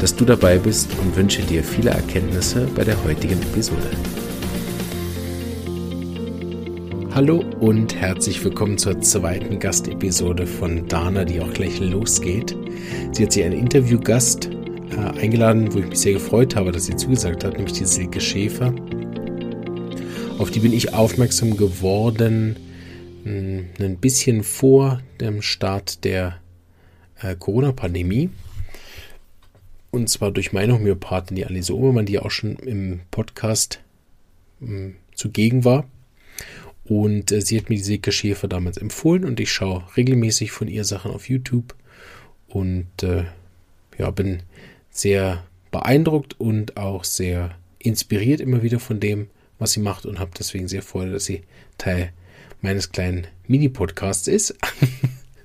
dass du dabei bist und wünsche dir viele Erkenntnisse bei der heutigen Episode. Hallo und herzlich willkommen zur zweiten Gastepisode von Dana, die auch gleich losgeht. Sie hat sich einen Interviewgast äh, eingeladen, wo ich mich sehr gefreut habe, dass sie zugesagt hat, nämlich die Silke Schäfer. Auf die bin ich aufmerksam geworden, hm, ein bisschen vor dem Start der äh, Corona-Pandemie. Und zwar durch meine Homöopathin, die Anneliese Obermann, die auch schon im Podcast äh, zugegen war. Und äh, sie hat mir die Silke Schäfer damals empfohlen und ich schaue regelmäßig von ihr Sachen auf YouTube und äh, ja, bin sehr beeindruckt und auch sehr inspiriert immer wieder von dem, was sie macht und habe deswegen sehr Freude, dass sie Teil meines kleinen Mini-Podcasts ist.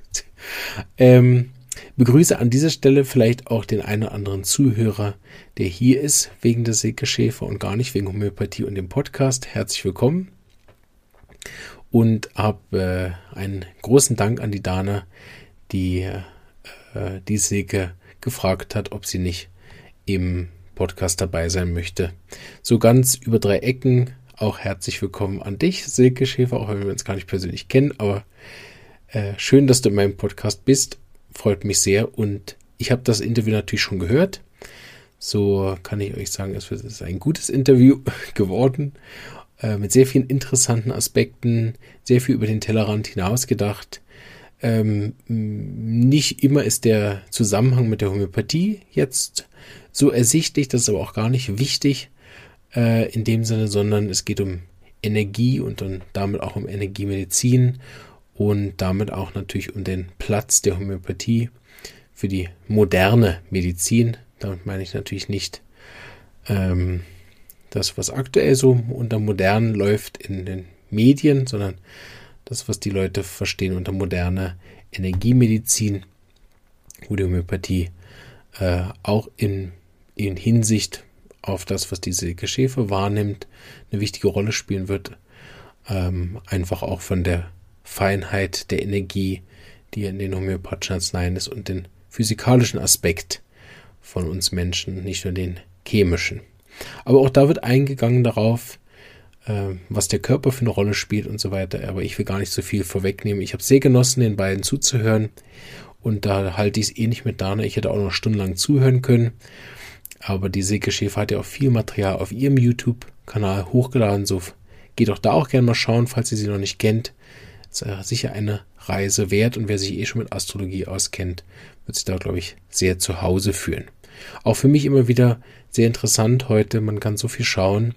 ähm, Begrüße an dieser Stelle vielleicht auch den einen oder anderen Zuhörer, der hier ist wegen der Silke Schäfer und gar nicht wegen Homöopathie und dem Podcast. Herzlich willkommen und habe äh, einen großen Dank an die Dana, die äh, die Silke gefragt hat, ob sie nicht im Podcast dabei sein möchte. So ganz über drei Ecken auch herzlich willkommen an dich, Silke Schäfer, auch wenn wir uns gar nicht persönlich kennen, aber äh, schön, dass du in meinem Podcast bist freut mich sehr und ich habe das Interview natürlich schon gehört. So kann ich euch sagen, es ist ein gutes Interview geworden, äh, mit sehr vielen interessanten Aspekten, sehr viel über den Tellerrand hinaus gedacht. Ähm, nicht immer ist der Zusammenhang mit der Homöopathie jetzt so ersichtlich, das ist aber auch gar nicht wichtig äh, in dem Sinne, sondern es geht um Energie und dann damit auch um Energiemedizin und damit auch natürlich um den Platz der Homöopathie für die moderne Medizin. Damit meine ich natürlich nicht ähm, das, was aktuell so unter modern läuft in den Medien, sondern das, was die Leute verstehen unter moderne Energiemedizin, wo die Homöopathie äh, auch in, in Hinsicht auf das, was diese Geschäfe wahrnimmt, eine wichtige Rolle spielen wird. Ähm, einfach auch von der Feinheit der Energie, die in den homöopathischen Arzneien ist und den physikalischen Aspekt von uns Menschen, nicht nur den chemischen. Aber auch da wird eingegangen darauf, äh, was der Körper für eine Rolle spielt und so weiter. Aber ich will gar nicht so viel vorwegnehmen. Ich habe sehr genossen, den beiden zuzuhören. Und da halte ich es eh nicht mit Dana. Ich hätte auch noch stundenlang zuhören können. Aber die Silke Schäfer hat ja auch viel Material auf ihrem YouTube-Kanal hochgeladen. So geht auch da auch gerne mal schauen, falls ihr sie noch nicht kennt. Äh, sicher eine Reise wert und wer sich eh schon mit Astrologie auskennt, wird sich da, glaube ich, sehr zu Hause fühlen. Auch für mich immer wieder sehr interessant heute. Man kann so viel schauen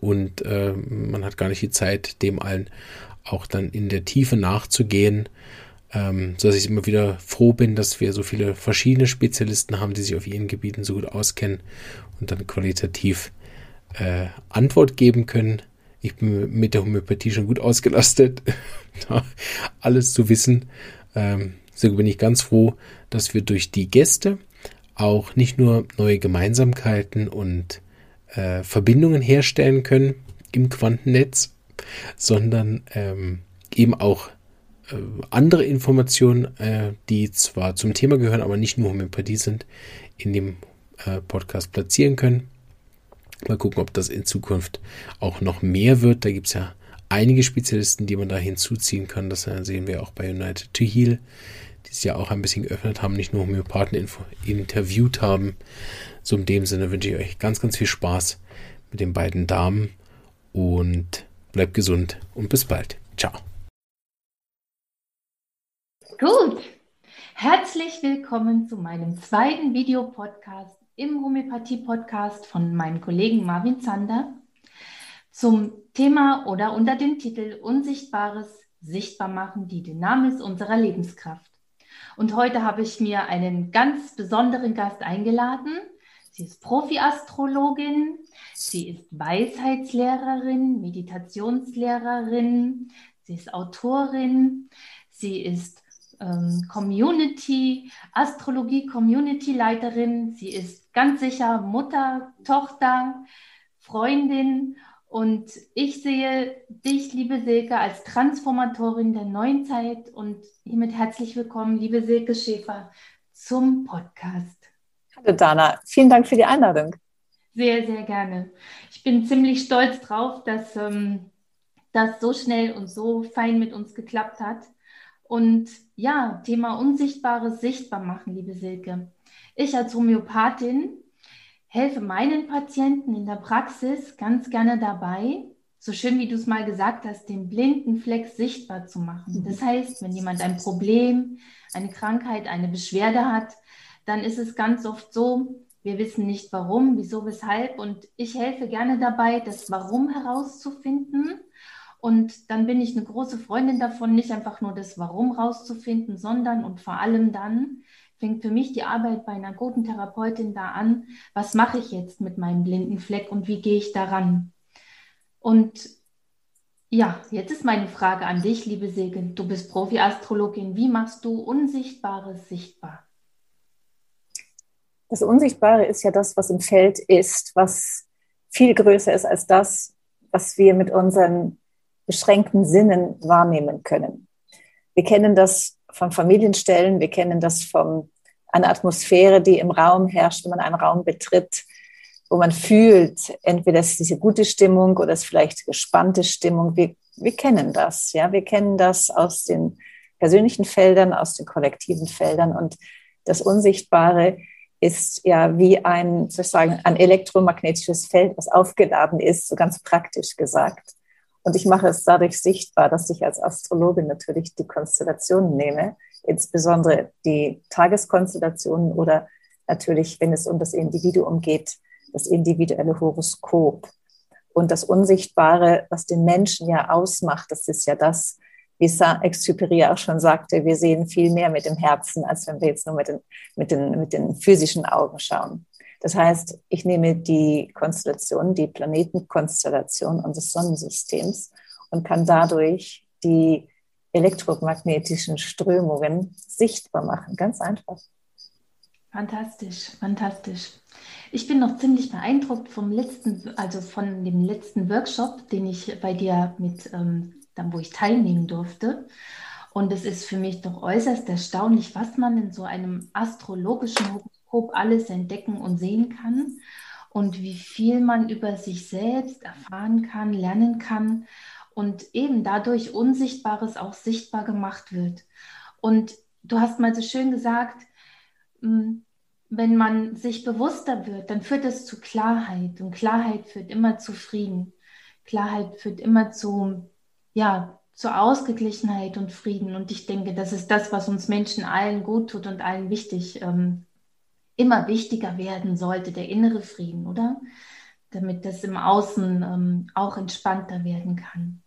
und äh, man hat gar nicht die Zeit, dem allen auch dann in der Tiefe nachzugehen, ähm, so dass ich immer wieder froh bin, dass wir so viele verschiedene Spezialisten haben, die sich auf ihren Gebieten so gut auskennen und dann qualitativ äh, Antwort geben können ich bin mit der Homöopathie schon gut ausgelastet, alles zu wissen. Ähm, so bin ich ganz froh, dass wir durch die Gäste auch nicht nur neue Gemeinsamkeiten und äh, Verbindungen herstellen können im Quantennetz, sondern ähm, eben auch äh, andere Informationen, äh, die zwar zum Thema gehören, aber nicht nur Homöopathie sind, in dem äh, Podcast platzieren können. Mal gucken, ob das in Zukunft auch noch mehr wird. Da gibt es ja einige Spezialisten, die man da hinzuziehen kann. Das sehen wir auch bei United to Heal, die es ja auch ein bisschen geöffnet haben, nicht nur Homöopathen interviewt haben. So in dem Sinne wünsche ich euch ganz, ganz viel Spaß mit den beiden Damen und bleibt gesund und bis bald. Ciao. Gut. Herzlich willkommen zu meinem zweiten Videopodcast im Homöopathie-Podcast von meinem Kollegen Marvin Zander zum Thema oder unter dem Titel Unsichtbares sichtbar machen, die Dynamis unserer Lebenskraft. Und heute habe ich mir einen ganz besonderen Gast eingeladen, Sie ist Profi-Astrologin, sie ist Weisheitslehrerin, Meditationslehrerin, sie ist Autorin, sie ist ähm, Community, Astrologie Community Leiterin, sie ist ganz sicher Mutter, Tochter, Freundin und ich sehe dich, liebe Silke, als Transformatorin der neuen Zeit und hiermit herzlich willkommen, liebe Silke Schäfer, zum Podcast. Hallo Dana, vielen Dank für die Einladung. Sehr, sehr gerne. Ich bin ziemlich stolz drauf, dass ähm, das so schnell und so fein mit uns geklappt hat. Und ja, Thema Unsichtbares sichtbar machen, liebe Silke. Ich als Homöopathin helfe meinen Patienten in der Praxis ganz gerne dabei, so schön wie du es mal gesagt hast, den blinden Fleck sichtbar zu machen. Das heißt, wenn jemand ein Problem, eine Krankheit, eine Beschwerde hat, dann ist es ganz oft so, wir wissen nicht warum, wieso, weshalb. Und ich helfe gerne dabei, das Warum herauszufinden. Und dann bin ich eine große Freundin davon, nicht einfach nur das Warum herauszufinden, sondern und vor allem dann fängt für mich die Arbeit bei einer guten Therapeutin da an, was mache ich jetzt mit meinem blinden Fleck und wie gehe ich daran? Und ja, jetzt ist meine Frage an dich, liebe Silke. Du bist Profi-Astrologin. Wie machst du Unsichtbares sichtbar? Das Unsichtbare ist ja das, was im Feld ist, was viel größer ist als das, was wir mit unseren beschränkten Sinnen wahrnehmen können. Wir kennen das von Familienstellen, wir kennen das von einer Atmosphäre, die im Raum herrscht, wenn man einen Raum betritt, wo man fühlt, entweder ist diese gute Stimmung oder ist vielleicht gespannte Stimmung. Wir, wir kennen das, ja, wir kennen das aus den persönlichen Feldern, aus den kollektiven Feldern und das Unsichtbare ist ja wie ein, sozusagen, ein elektromagnetisches Feld, was aufgeladen ist, so ganz praktisch gesagt. Und ich mache es dadurch sichtbar, dass ich als Astrologin natürlich die Konstellationen nehme, insbesondere die Tageskonstellationen oder natürlich, wenn es um das Individuum geht, das individuelle Horoskop. Und das Unsichtbare, was den Menschen ja ausmacht, das ist ja das, wie Saint-Exupéry auch schon sagte, wir sehen viel mehr mit dem Herzen, als wenn wir jetzt nur mit den, mit den, mit den physischen Augen schauen. Das heißt, ich nehme die Konstellation, die Planetenkonstellation unseres Sonnensystems und kann dadurch die elektromagnetischen Strömungen sichtbar machen. Ganz einfach. Fantastisch, fantastisch. Ich bin noch ziemlich beeindruckt vom letzten, also von dem letzten Workshop, den ich bei dir mit ähm, dann wo ich teilnehmen durfte. Und es ist für mich doch äußerst erstaunlich, was man in so einem astrologischen Horoskop alles entdecken und sehen kann und wie viel man über sich selbst erfahren kann, lernen kann und eben dadurch Unsichtbares auch sichtbar gemacht wird. Und du hast mal so schön gesagt, hm, wenn man sich bewusster wird, dann führt es zu Klarheit und Klarheit führt immer zu Frieden. Klarheit führt immer zu ja, zur Ausgeglichenheit und Frieden. Und ich denke, das ist das, was uns Menschen allen gut tut und allen wichtig, ähm, immer wichtiger werden sollte, der innere Frieden, oder? Damit das im Außen ähm, auch entspannter werden kann.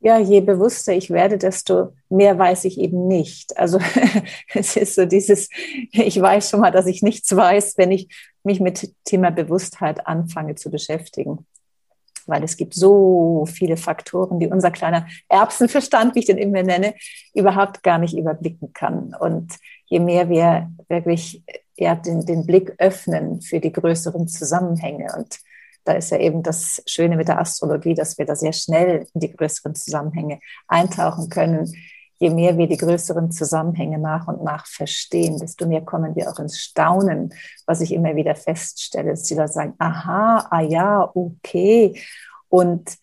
Ja, je bewusster ich werde, desto mehr weiß ich eben nicht. Also es ist so dieses, ich weiß schon mal, dass ich nichts weiß, wenn ich mich mit Thema Bewusstheit anfange zu beschäftigen weil es gibt so viele Faktoren, die unser kleiner Erbsenverstand, wie ich den immer nenne, überhaupt gar nicht überblicken kann. Und je mehr wir wirklich ja, den, den Blick öffnen für die größeren Zusammenhänge und da ist ja eben das Schöne mit der Astrologie, dass wir da sehr schnell in die größeren Zusammenhänge eintauchen können, je mehr wir die größeren Zusammenhänge nach und nach verstehen, desto mehr kommen wir auch ins Staunen, was ich immer wieder feststelle, dass die Leute sagen, aha, ah ja, okay. Und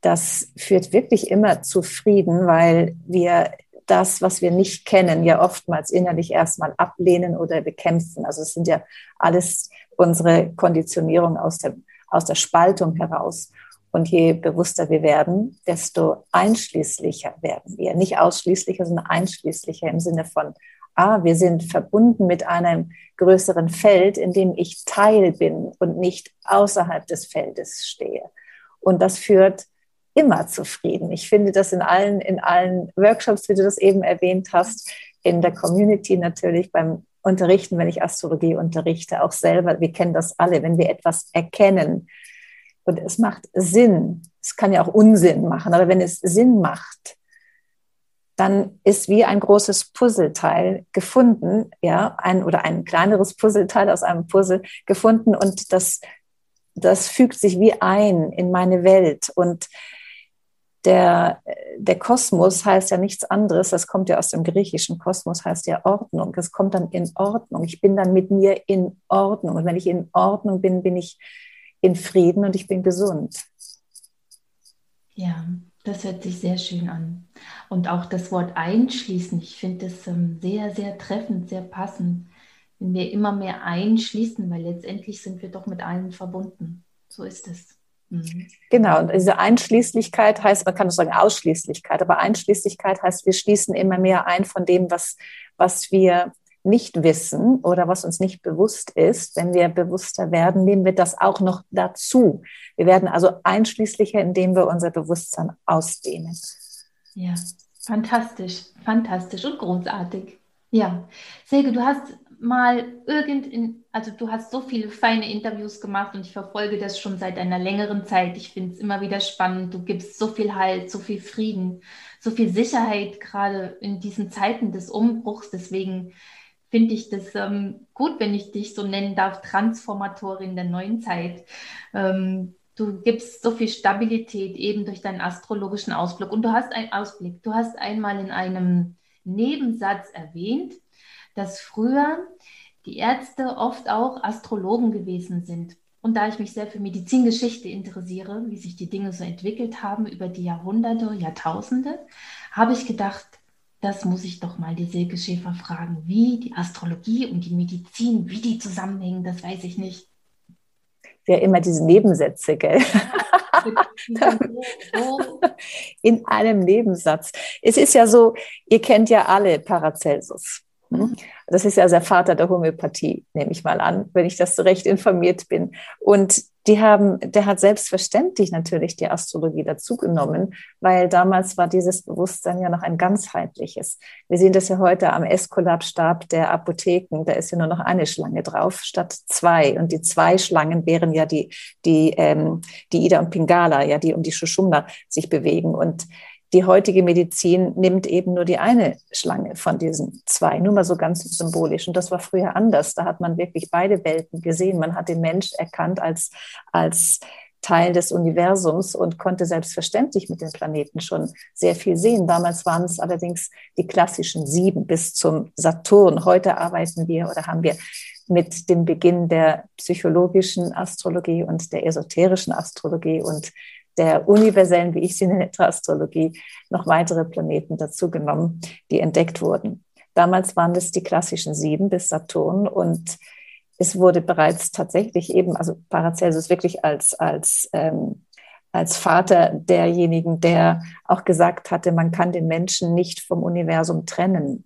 das führt wirklich immer zu Frieden, weil wir das, was wir nicht kennen, ja oftmals innerlich erstmal ablehnen oder bekämpfen. Also es sind ja alles unsere Konditionierung aus der, aus der Spaltung heraus. Und je bewusster wir werden, desto einschließlicher werden wir. Nicht ausschließlicher, sondern einschließlicher im Sinne von, ah, wir sind verbunden mit einem größeren Feld, in dem ich Teil bin und nicht außerhalb des Feldes stehe. Und das führt immer zu Frieden. Ich finde das in allen, in allen Workshops, wie du das eben erwähnt hast, in der Community natürlich beim unterrichten, wenn ich Astrologie unterrichte, auch selber, wir kennen das alle, wenn wir etwas erkennen. Und es macht Sinn, es kann ja auch Unsinn machen, aber wenn es Sinn macht, dann ist wie ein großes Puzzleteil gefunden, ja, ein oder ein kleineres Puzzleteil aus einem Puzzle gefunden und das, das fügt sich wie ein in meine Welt. Und der, der Kosmos heißt ja nichts anderes, das kommt ja aus dem griechischen Kosmos, heißt ja Ordnung. Das kommt dann in Ordnung. Ich bin dann mit mir in Ordnung. Und wenn ich in Ordnung bin, bin ich in Frieden und ich bin gesund. Ja, das hört sich sehr schön an. Und auch das Wort einschließen, ich finde das ähm, sehr, sehr treffend, sehr passend. Wenn wir immer mehr einschließen, weil letztendlich sind wir doch mit allen verbunden. So ist es. Mhm. Genau, und diese Einschließlichkeit heißt, man kann auch sagen Ausschließlichkeit, aber Einschließlichkeit heißt, wir schließen immer mehr ein von dem, was, was wir nicht wissen oder was uns nicht bewusst ist. Wenn wir bewusster werden, nehmen wir das auch noch dazu. Wir werden also einschließlicher, indem wir unser Bewusstsein ausdehnen. Ja, fantastisch, fantastisch und großartig. Ja, Selge, du hast mal irgend also du hast so viele feine Interviews gemacht und ich verfolge das schon seit einer längeren Zeit. Ich finde es immer wieder spannend. Du gibst so viel Halt, so viel Frieden, so viel Sicherheit, gerade in diesen Zeiten des Umbruchs. Deswegen finde ich das ähm, gut, wenn ich dich so nennen darf, Transformatorin der neuen Zeit. Ähm, du gibst so viel Stabilität eben durch deinen astrologischen Ausblick. Und du hast einen Ausblick. Du hast einmal in einem Nebensatz erwähnt, dass früher die Ärzte oft auch Astrologen gewesen sind. Und da ich mich sehr für Medizingeschichte interessiere, wie sich die Dinge so entwickelt haben über die Jahrhunderte, Jahrtausende, habe ich gedacht, das muss ich doch mal die Silke Schäfer fragen, wie die Astrologie und die Medizin, wie die zusammenhängen, das weiß ich nicht. Ja, immer diese Nebensätze, gell? In einem Nebensatz. Es ist ja so, ihr kennt ja alle Paracelsus. Hm? Das ist ja der Vater der Homöopathie, nehme ich mal an, wenn ich das so recht informiert bin. Und die haben, der hat selbstverständlich natürlich die Astrologie dazugenommen, weil damals war dieses Bewusstsein ja noch ein ganzheitliches. Wir sehen das ja heute am Eskulapstab der Apotheken, da ist ja nur noch eine Schlange drauf statt zwei. Und die zwei Schlangen wären ja die, die, ähm, die Ida und Pingala, ja, die um die Schuschumna sich bewegen. Und die heutige Medizin nimmt eben nur die eine Schlange von diesen zwei, nur mal so ganz symbolisch. Und das war früher anders. Da hat man wirklich beide Welten gesehen. Man hat den Mensch erkannt als, als Teil des Universums und konnte selbstverständlich mit den Planeten schon sehr viel sehen. Damals waren es allerdings die klassischen sieben bis zum Saturn. Heute arbeiten wir oder haben wir mit dem Beginn der psychologischen Astrologie und der esoterischen Astrologie und der universellen, wie ich sie nenne, Astrologie, noch weitere Planeten dazugenommen, die entdeckt wurden. Damals waren es die klassischen sieben bis Saturn und es wurde bereits tatsächlich eben, also Paracelsus wirklich als, als, ähm, als Vater derjenigen, der auch gesagt hatte, man kann den Menschen nicht vom Universum trennen.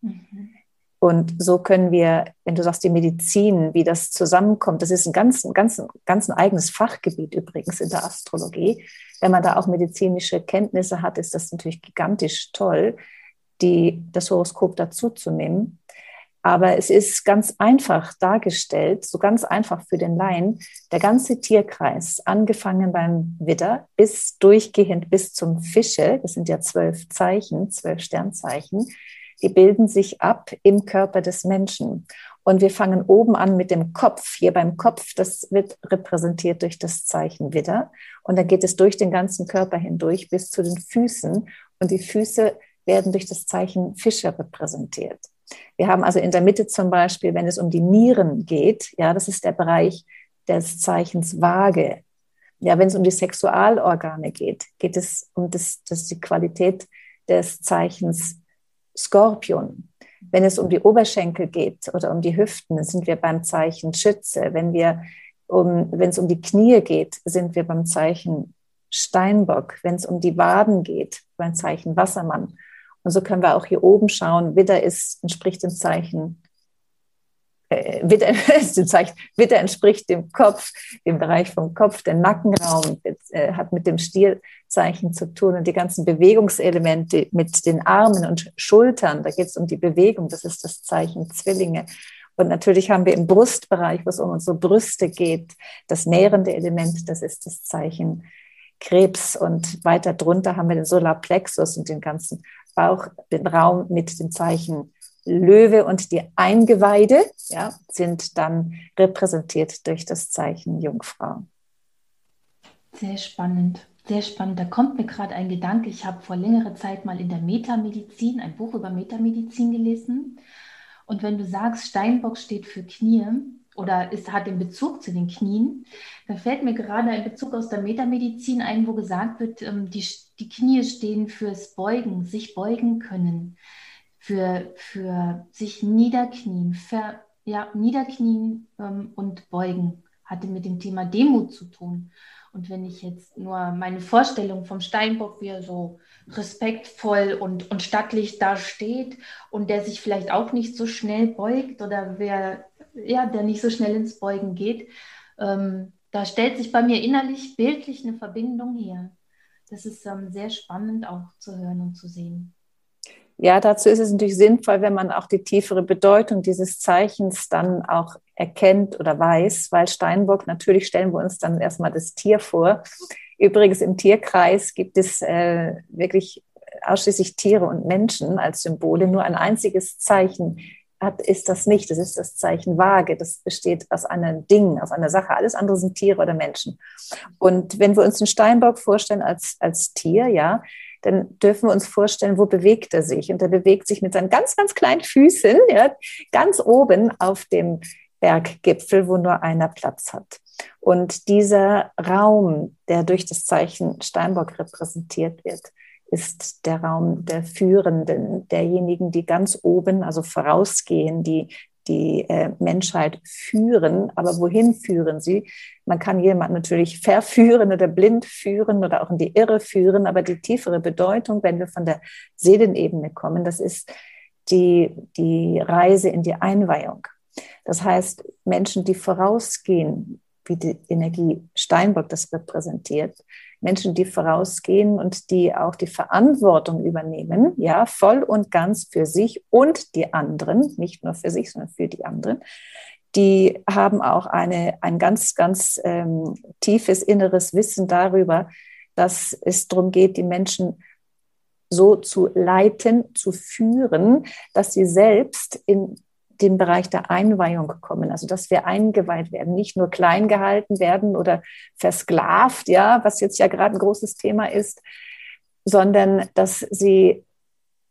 Mhm. Und so können wir, wenn du sagst, die Medizin, wie das zusammenkommt, das ist ein ganz, ganz, ganz ein eigenes Fachgebiet übrigens in der Astrologie. Wenn man da auch medizinische Kenntnisse hat, ist das natürlich gigantisch toll, die, das Horoskop dazuzunehmen. Aber es ist ganz einfach dargestellt, so ganz einfach für den Laien, der ganze Tierkreis, angefangen beim Widder bis durchgehend bis zum Fische, das sind ja zwölf Zeichen, zwölf Sternzeichen, die bilden sich ab im Körper des Menschen. Und wir fangen oben an mit dem Kopf. Hier beim Kopf, das wird repräsentiert durch das Zeichen Widder. Und dann geht es durch den ganzen Körper hindurch bis zu den Füßen. Und die Füße werden durch das Zeichen Fischer repräsentiert. Wir haben also in der Mitte zum Beispiel, wenn es um die Nieren geht, ja, das ist der Bereich des Zeichens Waage. Ja, wenn es um die Sexualorgane geht, geht es um das, das die Qualität des Zeichens Skorpion. Wenn es um die Oberschenkel geht oder um die Hüften, sind wir beim Zeichen Schütze. Wenn, wir um, wenn es um die Knie geht, sind wir beim Zeichen Steinbock. Wenn es um die Waden geht, beim Zeichen Wassermann. Und so können wir auch hier oben schauen. Widder ist, entspricht dem Zeichen äh, Witter, Witter entspricht dem Kopf, dem Bereich vom Kopf, der Nackenraum äh, hat mit dem Stierzeichen zu tun und die ganzen Bewegungselemente mit den Armen und Schultern, da geht es um die Bewegung, das ist das Zeichen Zwillinge. Und natürlich haben wir im Brustbereich, wo es um unsere Brüste geht, das nährende Element, das ist das Zeichen Krebs. Und weiter drunter haben wir den Solarplexus und den ganzen Bauch, den Raum mit dem Zeichen Löwe und die Eingeweide ja, sind dann repräsentiert durch das Zeichen Jungfrau. Sehr spannend, sehr spannend. Da kommt mir gerade ein Gedanke. Ich habe vor längerer Zeit mal in der Metamedizin ein Buch über Metamedizin gelesen. Und wenn du sagst, Steinbock steht für Knie oder es hat den Bezug zu den Knien, da fällt mir gerade ein Bezug aus der Metamedizin ein, wo gesagt wird, ähm, die, die Knie stehen fürs Beugen, sich beugen können für, für sich niederknien, ver, ja, niederknien ähm, und beugen, hatte mit dem Thema Demut zu tun. Und wenn ich jetzt nur meine Vorstellung vom Steinbock, wie er so respektvoll und, und stattlich da steht und der sich vielleicht auch nicht so schnell beugt oder wer, ja, der nicht so schnell ins Beugen geht, ähm, da stellt sich bei mir innerlich bildlich eine Verbindung her. Das ist ähm, sehr spannend auch zu hören und zu sehen. Ja, dazu ist es natürlich sinnvoll, wenn man auch die tiefere Bedeutung dieses Zeichens dann auch erkennt oder weiß, weil Steinbock, natürlich stellen wir uns dann erstmal das Tier vor. Übrigens im Tierkreis gibt es äh, wirklich ausschließlich Tiere und Menschen als Symbole. Nur ein einziges Zeichen hat, ist das nicht. Das ist das Zeichen Waage. Das besteht aus einem Ding, aus einer Sache. Alles andere sind Tiere oder Menschen. Und wenn wir uns den Steinbock vorstellen als, als Tier, ja, dann dürfen wir uns vorstellen, wo bewegt er sich? Und er bewegt sich mit seinen ganz, ganz kleinen Füßen, ja, ganz oben auf dem Berggipfel, wo nur einer Platz hat. Und dieser Raum, der durch das Zeichen Steinbock repräsentiert wird, ist der Raum der Führenden, derjenigen, die ganz oben, also vorausgehen, die die äh, Menschheit führen. Aber wohin führen sie? Man kann jemanden natürlich verführen oder blind führen oder auch in die Irre führen, aber die tiefere Bedeutung, wenn wir von der Seelenebene kommen, das ist die, die Reise in die Einweihung. Das heißt, Menschen, die vorausgehen, wie die Energie Steinbock das repräsentiert, Menschen, die vorausgehen und die auch die Verantwortung übernehmen, ja, voll und ganz für sich und die anderen, nicht nur für sich, sondern für die anderen, die haben auch eine, ein ganz, ganz ähm, tiefes inneres Wissen darüber, dass es darum geht, die Menschen so zu leiten, zu führen, dass sie selbst in den Bereich der Einweihung kommen, also dass wir eingeweiht werden, nicht nur klein gehalten werden oder versklavt, ja, was jetzt ja gerade ein großes Thema ist, sondern dass sie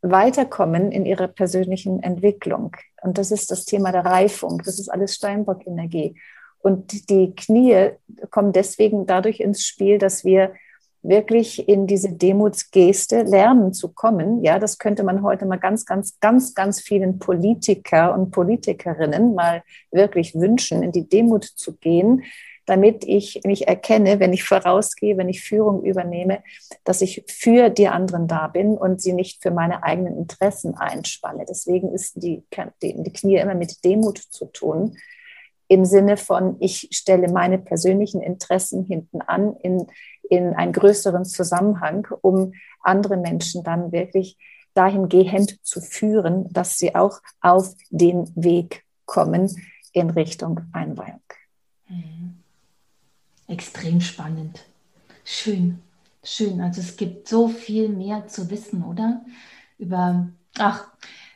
weiterkommen in ihrer persönlichen Entwicklung. Und das ist das Thema der Reifung. Das ist alles Steinbock-Energie. Und die Knie kommen deswegen dadurch ins Spiel, dass wir wirklich in diese Demutsgeste lernen zu kommen. Ja, das könnte man heute mal ganz, ganz, ganz, ganz vielen Politiker und Politikerinnen mal wirklich wünschen, in die Demut zu gehen, damit ich mich erkenne, wenn ich vorausgehe, wenn ich Führung übernehme, dass ich für die anderen da bin und sie nicht für meine eigenen Interessen einspanne. Deswegen ist die, die, Knie immer mit Demut zu tun im Sinne von, ich stelle meine persönlichen Interessen hinten an in, in einen größeren Zusammenhang, um andere Menschen dann wirklich dahingehend zu führen, dass sie auch auf den Weg kommen in Richtung Einweihung. Mhm. Extrem spannend. Schön, schön. Also es gibt so viel mehr zu wissen, oder? Über, ach,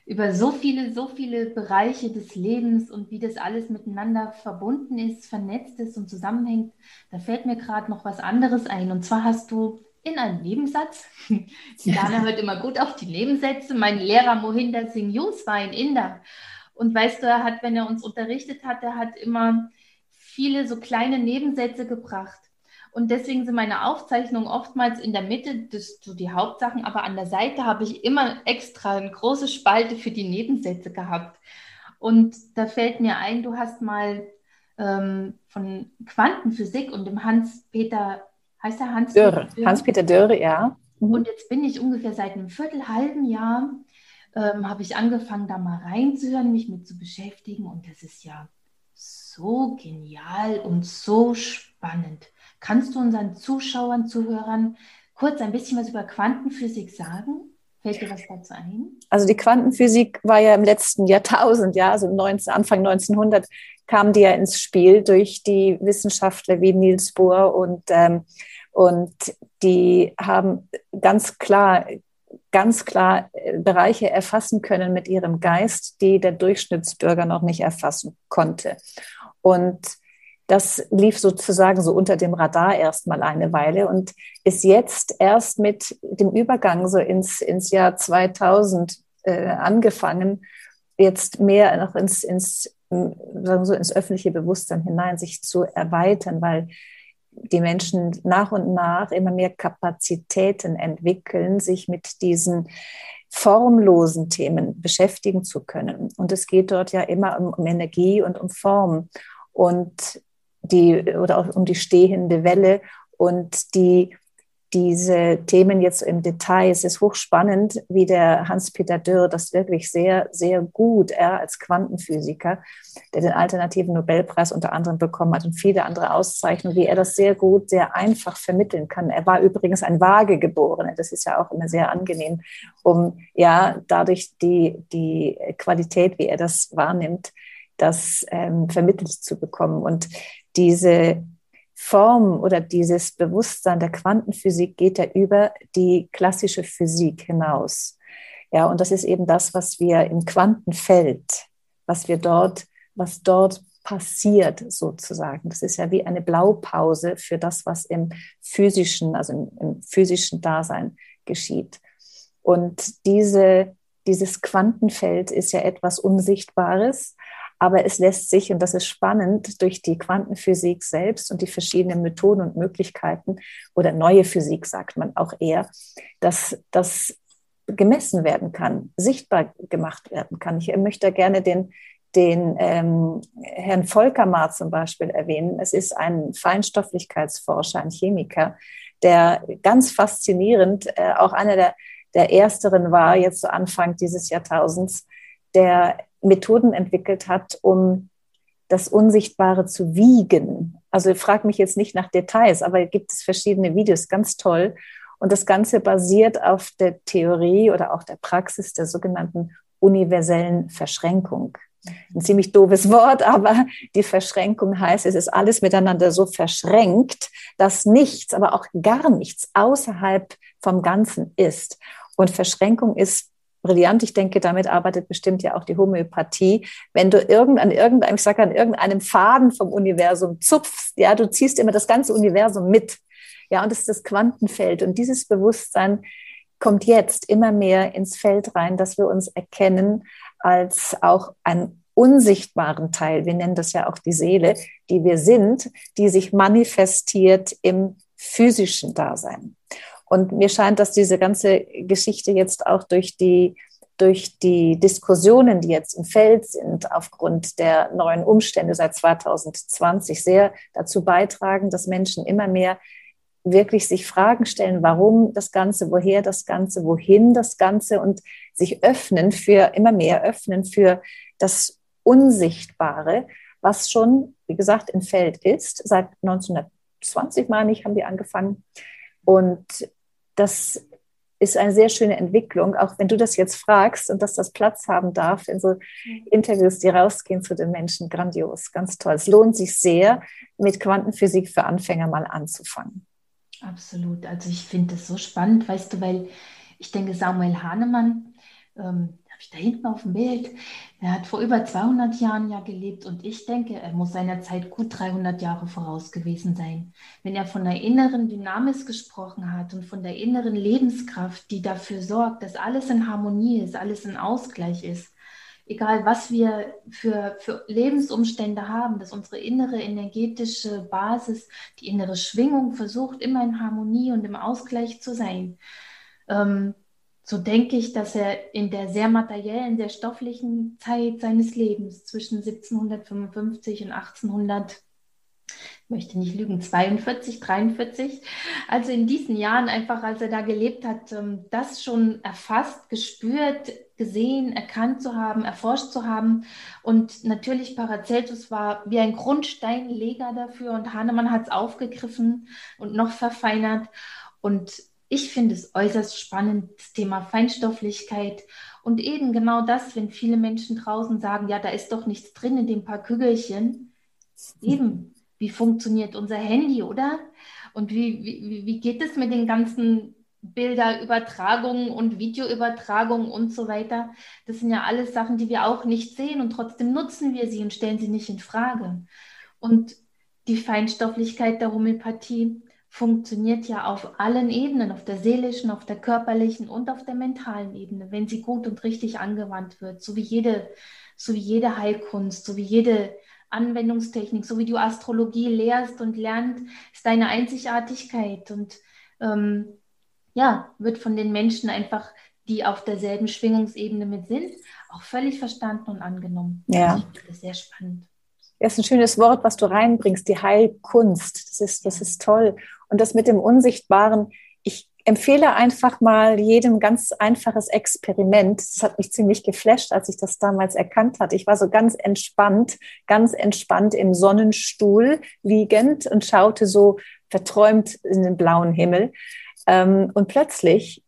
über so viele, so viele Bereiche des Lebens und wie das alles miteinander verbunden ist, vernetzt ist und zusammenhängt. Da fällt mir gerade noch was anderes ein. Und zwar hast du in einem Nebensatz, die Dana hört immer gut auf die Nebensätze, mein Lehrer Mohinder Singh Yus war ein Inder. Und weißt du, er hat, wenn er uns unterrichtet hat, er hat immer viele so kleine Nebensätze gebracht. Und deswegen sind meine Aufzeichnungen oftmals in der Mitte, das so die Hauptsachen, aber an der Seite habe ich immer extra eine große Spalte für die Nebensätze gehabt. Und da fällt mir ein, du hast mal ähm, von Quantenphysik und dem Hans-Peter, heißt er Hans? Dörre. Hans-Peter Dörre, ja. Mhm. Und jetzt bin ich ungefähr seit einem Viertel, halben Jahr ähm, habe ich angefangen, da mal reinzuhören, mich mit zu beschäftigen. Und das ist ja so genial und so spannend. Kannst du unseren Zuschauern, Zuhörern kurz ein bisschen was über Quantenphysik sagen? Fällt dir was dazu ein? Also die Quantenphysik war ja im letzten Jahrtausend, ja, also 19, Anfang 1900 kam die ja ins Spiel durch die Wissenschaftler wie Niels Bohr und, ähm, und die haben ganz klar ganz klar äh, Bereiche erfassen können mit ihrem Geist, die der Durchschnittsbürger noch nicht erfassen konnte. Und das lief sozusagen so unter dem Radar erstmal eine Weile und ist jetzt erst mit dem Übergang so ins, ins Jahr 2000 äh, angefangen, jetzt mehr noch ins, ins, sagen so, ins öffentliche Bewusstsein hinein sich zu erweitern, weil die Menschen nach und nach immer mehr Kapazitäten entwickeln, sich mit diesen formlosen Themen beschäftigen zu können. Und es geht dort ja immer um, um Energie und um Form und die oder auch um die stehende Welle und die diese Themen jetzt im Detail. Es ist hochspannend, wie der Hans-Peter Dürr das wirklich sehr, sehr gut, er als Quantenphysiker, der den alternativen Nobelpreis unter anderem bekommen hat und viele andere Auszeichnungen, wie er das sehr gut, sehr einfach vermitteln kann. Er war übrigens ein Vagegeborener. Das ist ja auch immer sehr angenehm, um ja dadurch die, die Qualität, wie er das wahrnimmt, das ähm, vermittelt zu bekommen. Und diese Form oder dieses Bewusstsein der Quantenphysik geht ja über die klassische Physik hinaus. Ja, und das ist eben das, was wir im Quantenfeld, was wir dort, was dort passiert sozusagen. Das ist ja wie eine Blaupause für das, was im physischen, also im, im physischen Dasein geschieht. Und diese, dieses Quantenfeld ist ja etwas Unsichtbares, aber es lässt sich, und das ist spannend, durch die Quantenphysik selbst und die verschiedenen Methoden und Möglichkeiten oder neue Physik sagt man auch eher, dass das gemessen werden kann, sichtbar gemacht werden kann. Ich möchte gerne den, den ähm, Herrn Volkermar zum Beispiel erwähnen. Es ist ein Feinstofflichkeitsforscher, ein Chemiker, der ganz faszinierend, äh, auch einer der, der ersteren war, jetzt zu Anfang dieses Jahrtausends, der Methoden entwickelt hat, um das Unsichtbare zu wiegen. Also frag mich jetzt nicht nach Details, aber gibt es verschiedene Videos, ganz toll. Und das Ganze basiert auf der Theorie oder auch der Praxis der sogenannten universellen Verschränkung. Ein ziemlich doofes Wort, aber die Verschränkung heißt, es ist alles miteinander so verschränkt, dass nichts, aber auch gar nichts außerhalb vom Ganzen ist. Und Verschränkung ist brillant. Ich denke, damit arbeitet bestimmt ja auch die Homöopathie. Wenn du irgend, an irgendeinem, ich sage an irgendeinem Faden vom Universum zupfst, ja, du ziehst immer das ganze Universum mit. Ja, und das ist das Quantenfeld. Und dieses Bewusstsein kommt jetzt immer mehr ins Feld rein, dass wir uns erkennen als auch einen unsichtbaren Teil. Wir nennen das ja auch die Seele, die wir sind, die sich manifestiert im physischen Dasein. Und mir scheint, dass diese ganze Geschichte jetzt auch durch die, durch die Diskussionen, die jetzt im Feld sind, aufgrund der neuen Umstände seit 2020 sehr dazu beitragen, dass Menschen immer mehr wirklich sich Fragen stellen, warum das Ganze, woher das Ganze, wohin das Ganze und sich öffnen für, immer mehr öffnen für das Unsichtbare, was schon, wie gesagt, im Feld ist. Seit 1920, meine ich, haben die angefangen. Und das ist eine sehr schöne Entwicklung, auch wenn du das jetzt fragst und dass das Platz haben darf in so Interviews, die rausgehen zu den Menschen. Grandios, ganz toll. Es lohnt sich sehr, mit Quantenphysik für Anfänger mal anzufangen. Absolut. Also ich finde das so spannend, weißt du, weil ich denke, Samuel Hahnemann, ähm, habe ich da hinten auf dem Bild, er hat vor über 200 Jahren ja gelebt und ich denke, er muss seiner Zeit gut 300 Jahre voraus gewesen sein. Wenn er von der inneren Dynamis gesprochen hat und von der inneren Lebenskraft, die dafür sorgt, dass alles in Harmonie ist, alles in Ausgleich ist, egal was wir für, für Lebensumstände haben, dass unsere innere energetische Basis, die innere Schwingung versucht, immer in Harmonie und im Ausgleich zu sein. Ähm, so denke ich, dass er in der sehr materiellen, sehr stofflichen Zeit seines Lebens zwischen 1755 und 1800 möchte nicht lügen, 42, 43. Also in diesen Jahren einfach, als er da gelebt hat, ähm, das schon erfasst, gespürt, gesehen, erkannt zu haben, erforscht zu haben. Und natürlich Paracelsus war wie ein Grundsteinleger dafür und Hahnemann hat es aufgegriffen und noch verfeinert. Und ich finde es äußerst spannend, das Thema Feinstofflichkeit und eben genau das, wenn viele Menschen draußen sagen, ja, da ist doch nichts drin in dem paar Kügelchen. Eben, wie funktioniert unser Handy, oder? Und wie, wie, wie geht es mit den ganzen Bilderübertragungen und Videoübertragungen und so weiter. Das sind ja alles Sachen, die wir auch nicht sehen und trotzdem nutzen wir sie und stellen sie nicht in Frage. Und die Feinstofflichkeit der Homöopathie funktioniert ja auf allen Ebenen, auf der seelischen, auf der körperlichen und auf der mentalen Ebene, wenn sie gut und richtig angewandt wird, so wie jede, so wie jede Heilkunst, so wie jede Anwendungstechnik, so wie du Astrologie lehrst und lernst, ist deine Einzigartigkeit und ähm, ja, wird von den Menschen einfach, die auf derselben Schwingungsebene mit sind, auch völlig verstanden und angenommen. Ja. Also das ist sehr spannend. Das ist ein schönes Wort, was du reinbringst, die Heilkunst. Das ist, das ist toll. Und das mit dem Unsichtbaren, ich empfehle einfach mal jedem ganz einfaches Experiment. Das hat mich ziemlich geflasht, als ich das damals erkannt hatte. Ich war so ganz entspannt, ganz entspannt im Sonnenstuhl liegend und schaute so verträumt in den blauen Himmel. Ähm, und plötzlich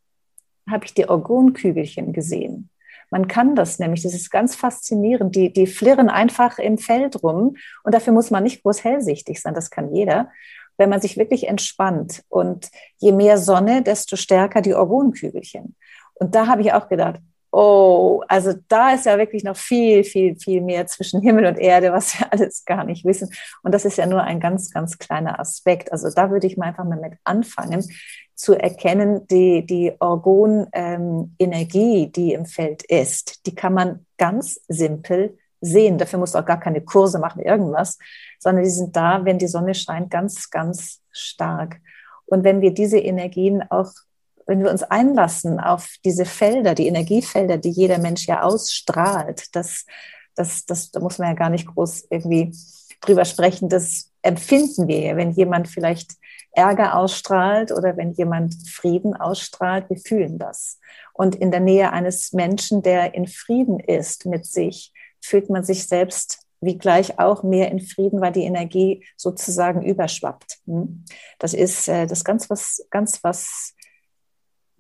habe ich die Orgonkügelchen gesehen. Man kann das nämlich, das ist ganz faszinierend. Die, die flirren einfach im Feld rum und dafür muss man nicht groß hellsichtig sein, das kann jeder. Wenn man sich wirklich entspannt und je mehr Sonne, desto stärker die Orgonkügelchen. Und da habe ich auch gedacht, Oh, also da ist ja wirklich noch viel, viel, viel mehr zwischen Himmel und Erde, was wir alles gar nicht wissen. Und das ist ja nur ein ganz, ganz kleiner Aspekt. Also da würde ich mal einfach mal mit anfangen, zu erkennen, die, die Orgonenergie, ähm, die im Feld ist, die kann man ganz simpel sehen. Dafür muss auch gar keine Kurse machen, irgendwas, sondern die sind da, wenn die Sonne scheint, ganz, ganz stark. Und wenn wir diese Energien auch wenn wir uns einlassen auf diese Felder, die Energiefelder, die jeder Mensch ja ausstrahlt, das, das, das, da muss man ja gar nicht groß irgendwie drüber sprechen, das empfinden wir, wenn jemand vielleicht Ärger ausstrahlt oder wenn jemand Frieden ausstrahlt, wir fühlen das. Und in der Nähe eines Menschen, der in Frieden ist mit sich, fühlt man sich selbst wie gleich auch mehr in Frieden, weil die Energie sozusagen überschwappt. Hm? Das ist äh, das ganz was, ganz was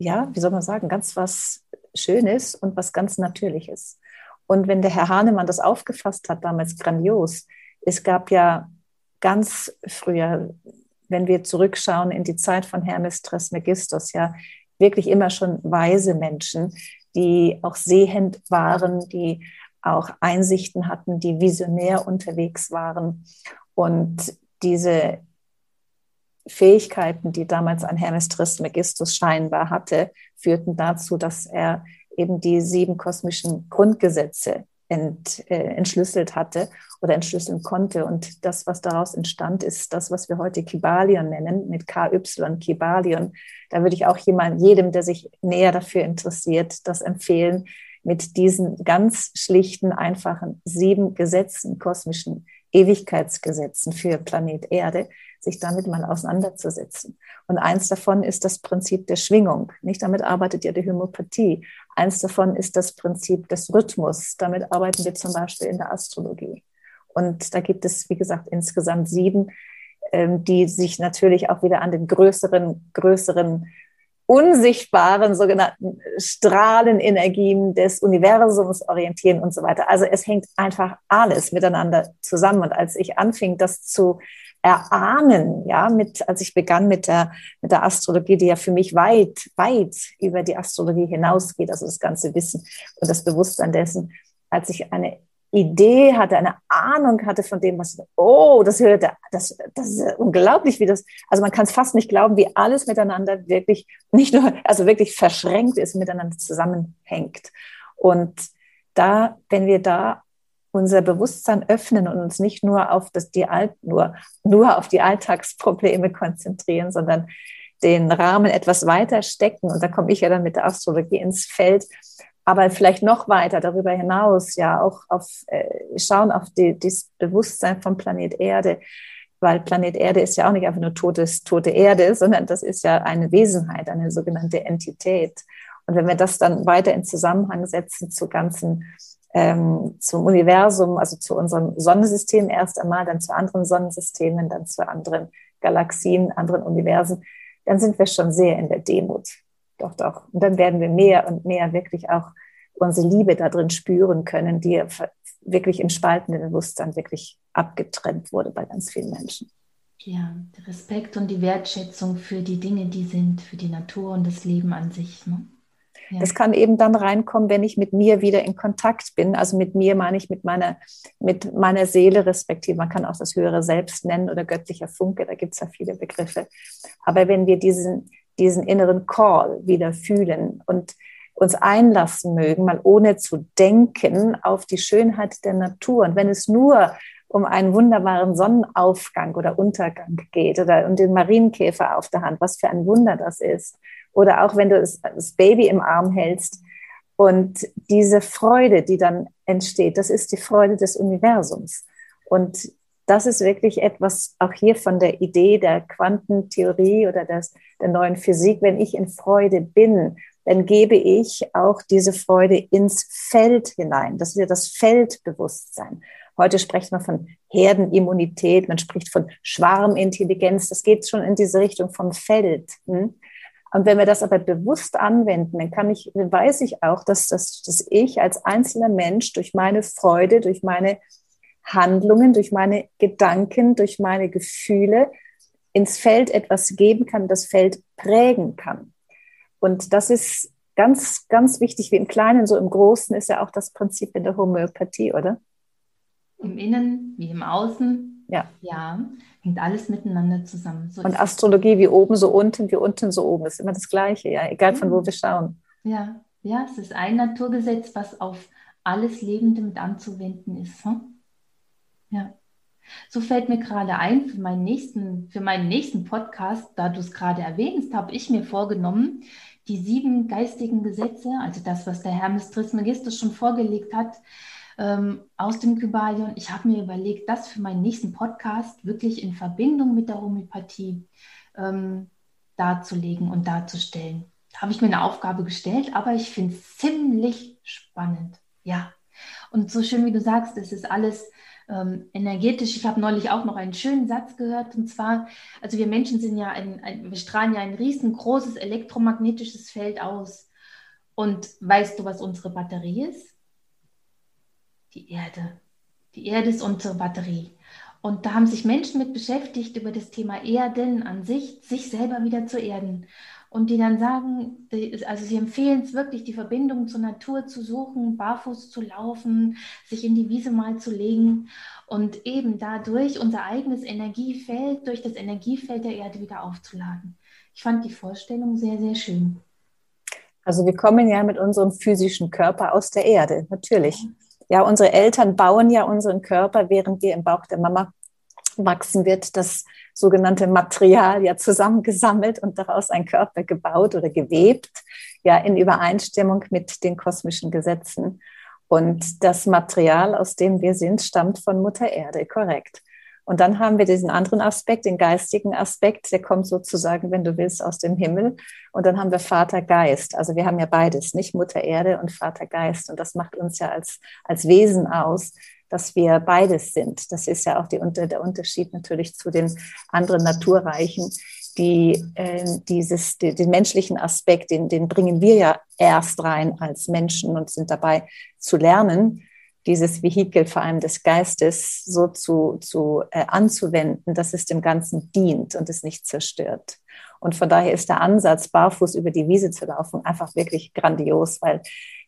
ja, wie soll man sagen, ganz was Schönes und was ganz Natürliches. Und wenn der Herr Hahnemann das aufgefasst hat, damals grandios, es gab ja ganz früher, wenn wir zurückschauen in die Zeit von Hermes Trismegistus, ja, wirklich immer schon weise Menschen, die auch sehend waren, die auch Einsichten hatten, die visionär unterwegs waren. Und diese Fähigkeiten, die damals ein Hermes Trismegistus scheinbar hatte, führten dazu, dass er eben die sieben kosmischen Grundgesetze ent, äh, entschlüsselt hatte oder entschlüsseln konnte. Und das, was daraus entstand, ist das, was wir heute Kibalion nennen, mit KY, Kibalion. Da würde ich auch jemand, jedem, der sich näher dafür interessiert, das empfehlen, mit diesen ganz schlichten, einfachen sieben Gesetzen, kosmischen Ewigkeitsgesetzen für Planet Erde, sich damit mal auseinanderzusetzen. Und eins davon ist das Prinzip der Schwingung. Nicht damit arbeitet ja die Homöopathie. Eins davon ist das Prinzip des Rhythmus. Damit arbeiten wir zum Beispiel in der Astrologie. Und da gibt es, wie gesagt, insgesamt sieben, ähm, die sich natürlich auch wieder an den größeren, größeren unsichtbaren sogenannten Strahlenenergien des Universums orientieren und so weiter. Also es hängt einfach alles miteinander zusammen. Und als ich anfing, das zu erahnen, ja, mit, als ich begann mit der, mit der Astrologie, die ja für mich weit, weit über die Astrologie hinausgeht, also das ganze Wissen und das Bewusstsein dessen, als ich eine Idee hatte, eine Ahnung hatte von dem, was, oh, das hörte, das, das ist unglaublich, wie das, also man kann es fast nicht glauben, wie alles miteinander wirklich, nicht nur, also wirklich verschränkt ist, miteinander zusammenhängt. Und da, wenn wir da unser Bewusstsein öffnen und uns nicht nur auf das, die Alt, nur, nur auf die Alltagsprobleme konzentrieren, sondern den Rahmen etwas weiter stecken. Und da komme ich ja dann mit der Astrologie ins Feld, aber vielleicht noch weiter darüber hinaus, ja, auch auf, äh, schauen auf die, das Bewusstsein vom Planet Erde, weil Planet Erde ist ja auch nicht einfach nur totes, tote Erde, sondern das ist ja eine Wesenheit, eine sogenannte Entität. Und wenn wir das dann weiter in Zusammenhang setzen zu ganzen, ähm, zum Universum, also zu unserem Sonnensystem erst einmal, dann zu anderen Sonnensystemen, dann zu anderen Galaxien, anderen Universen, dann sind wir schon sehr in der Demut. Doch, doch. Und dann werden wir mehr und mehr wirklich auch unsere Liebe da drin spüren können, die wirklich im spaltenden Bewusstsein wirklich abgetrennt wurde bei ganz vielen Menschen. Ja, der Respekt und die Wertschätzung für die Dinge, die sind, für die Natur und das Leben an sich. Ne? Das kann eben dann reinkommen, wenn ich mit mir wieder in Kontakt bin. Also mit mir meine ich mit meiner, mit meiner Seele respektive. Man kann auch das höhere Selbst nennen oder göttlicher Funke, da gibt es ja viele Begriffe. Aber wenn wir diesen, diesen inneren Call wieder fühlen und uns einlassen mögen, mal ohne zu denken auf die Schönheit der Natur. Und wenn es nur um einen wunderbaren Sonnenaufgang oder Untergang geht oder um den Marienkäfer auf der Hand, was für ein Wunder das ist. Oder auch wenn du das Baby im Arm hältst und diese Freude, die dann entsteht, das ist die Freude des Universums. Und das ist wirklich etwas auch hier von der Idee der Quantentheorie oder des, der neuen Physik. Wenn ich in Freude bin, dann gebe ich auch diese Freude ins Feld hinein. Das ist ja das Feldbewusstsein. Heute spricht man von Herdenimmunität, man spricht von Schwarmintelligenz. Das geht schon in diese Richtung vom Feld. Hm? Und wenn wir das aber bewusst anwenden, dann kann ich, dann weiß ich auch, dass, das, dass ich als einzelner Mensch durch meine Freude, durch meine Handlungen, durch meine Gedanken, durch meine Gefühle ins Feld etwas geben kann, das Feld prägen kann. Und das ist ganz, ganz wichtig, wie im Kleinen, so im Großen ist ja auch das Prinzip in der Homöopathie, oder? Im Innen wie im Außen. Ja. Ja, hängt alles miteinander zusammen. So und Astrologie wie oben, so unten, wie unten, so oben, ist immer das Gleiche, ja, egal von wo wir schauen. Ja, ja, es ist ein Naturgesetz, was auf alles Lebende mit anzuwenden ist. Hm? Ja. So fällt mir gerade ein, für meinen nächsten, für meinen nächsten Podcast, da du es gerade erwähnst, habe ich mir vorgenommen, die sieben geistigen Gesetze, also das, was der Hermes Trismegistus schon vorgelegt hat, ähm, aus dem Kybalion. Ich habe mir überlegt, das für meinen nächsten Podcast wirklich in Verbindung mit der Homöopathie ähm, darzulegen und darzustellen. Da habe ich mir eine Aufgabe gestellt, aber ich finde es ziemlich spannend. Ja. Und so schön wie du sagst, es ist alles ähm, energetisch. Ich habe neulich auch noch einen schönen Satz gehört und zwar, also wir Menschen sind ja ein, ein, wir strahlen ja ein riesengroßes elektromagnetisches Feld aus. Und weißt du, was unsere Batterie ist? Die Erde. Die Erde ist unsere Batterie. Und da haben sich Menschen mit beschäftigt über das Thema Erden an sich, sich selber wieder zu erden und die dann sagen, also sie empfehlen es wirklich, die Verbindung zur Natur zu suchen, barfuß zu laufen, sich in die Wiese mal zu legen und eben dadurch unser eigenes Energiefeld durch das Energiefeld der Erde wieder aufzuladen. Ich fand die Vorstellung sehr, sehr schön. Also wir kommen ja mit unserem physischen Körper aus der Erde, natürlich. Ja, unsere Eltern bauen ja unseren Körper, während wir im Bauch der Mama wachsen, wird das sogenannte Material ja zusammengesammelt und daraus ein Körper gebaut oder gewebt, ja in Übereinstimmung mit den kosmischen Gesetzen. Und das Material, aus dem wir sind, stammt von Mutter Erde, korrekt. Und dann haben wir diesen anderen Aspekt, den geistigen Aspekt, der kommt sozusagen, wenn du willst, aus dem Himmel. Und dann haben wir Vater Geist. Also wir haben ja beides, nicht Mutter Erde und Vater Geist. Und das macht uns ja als, als Wesen aus, dass wir beides sind. Das ist ja auch die, der Unterschied natürlich zu den anderen Naturreichen, die äh, dieses, die, den menschlichen Aspekt, den, den bringen wir ja erst rein als Menschen und sind dabei zu lernen, dieses Vehikel vor allem des Geistes so zu, zu äh, anzuwenden, dass es dem Ganzen dient und es nicht zerstört. Und von daher ist der Ansatz, barfuß über die Wiese zu laufen, einfach wirklich grandios, weil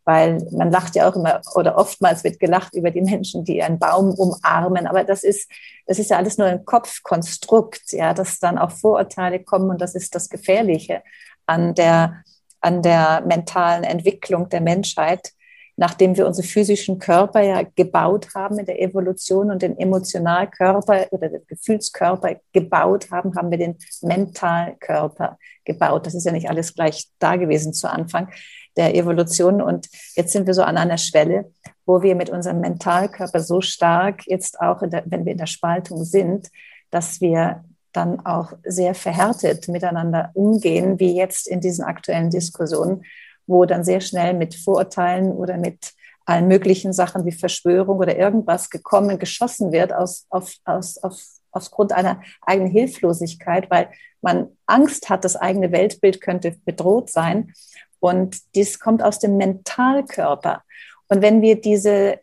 weil man lacht ja auch immer oder oftmals wird gelacht über die Menschen, die einen Baum umarmen. Aber das ist, das ist ja alles nur ein Kopfkonstrukt, ja, dass dann auch Vorurteile kommen und das ist das Gefährliche an der, an der mentalen Entwicklung der Menschheit. Nachdem wir unsere physischen Körper ja gebaut haben in der Evolution und den Emotionalkörper oder den Gefühlskörper gebaut haben, haben wir den Mentalkörper gebaut. Das ist ja nicht alles gleich da gewesen zu Anfang der Evolution. Und jetzt sind wir so an einer Schwelle, wo wir mit unserem Mentalkörper so stark jetzt auch, der, wenn wir in der Spaltung sind, dass wir dann auch sehr verhärtet miteinander umgehen, wie jetzt in diesen aktuellen Diskussionen. Wo dann sehr schnell mit Vorurteilen oder mit allen möglichen Sachen wie Verschwörung oder irgendwas gekommen, geschossen wird aus, auf, aus, auf, aufgrund einer eigenen Hilflosigkeit, weil man Angst hat, das eigene Weltbild könnte bedroht sein. Und dies kommt aus dem Mentalkörper. Und wenn wir diese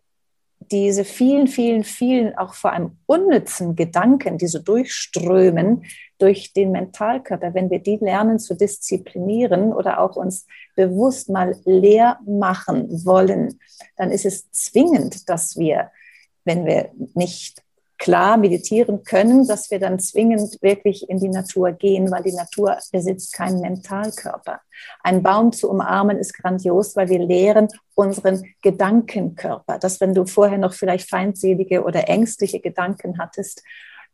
diese vielen, vielen, vielen auch vor allem unnützen Gedanken, die so durchströmen durch den Mentalkörper, wenn wir die lernen zu disziplinieren oder auch uns bewusst mal leer machen wollen, dann ist es zwingend, dass wir, wenn wir nicht klar meditieren können, dass wir dann zwingend wirklich in die Natur gehen, weil die Natur besitzt keinen Mentalkörper. Ein Baum zu umarmen ist grandios, weil wir lehren unseren Gedankenkörper, dass wenn du vorher noch vielleicht feindselige oder ängstliche Gedanken hattest,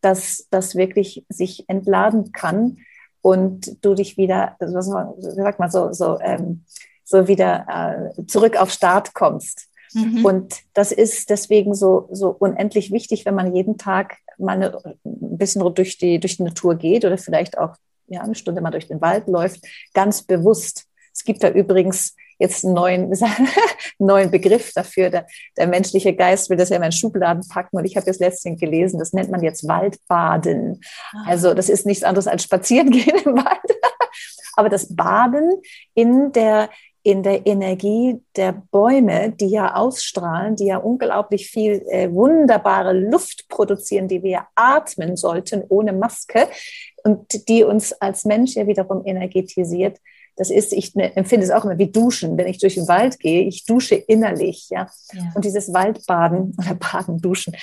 dass das wirklich sich entladen kann und du dich wieder, sag mal so, so, ähm, so wieder äh, zurück auf Start kommst. Mhm. Und das ist deswegen so, so unendlich wichtig, wenn man jeden Tag mal eine, ein bisschen durch die, durch die Natur geht oder vielleicht auch ja, eine Stunde mal durch den Wald läuft, ganz bewusst. Es gibt da übrigens jetzt einen neuen, neuen Begriff dafür. Der, der menschliche Geist will das ja immer in Schubladen packen. Und ich habe jetzt letztens gelesen, das nennt man jetzt Waldbaden. Ah. Also das ist nichts anderes als Spazierengehen im Wald. Aber das Baden in der, in der Energie der Bäume, die ja ausstrahlen, die ja unglaublich viel äh, wunderbare Luft produzieren, die wir atmen sollten ohne Maske und die uns als Mensch ja wiederum energetisiert. Das ist, ich ne, empfinde es auch immer wie Duschen. Wenn ich durch den Wald gehe, ich dusche innerlich, ja. ja. Und dieses Waldbaden oder Baden, Duschen,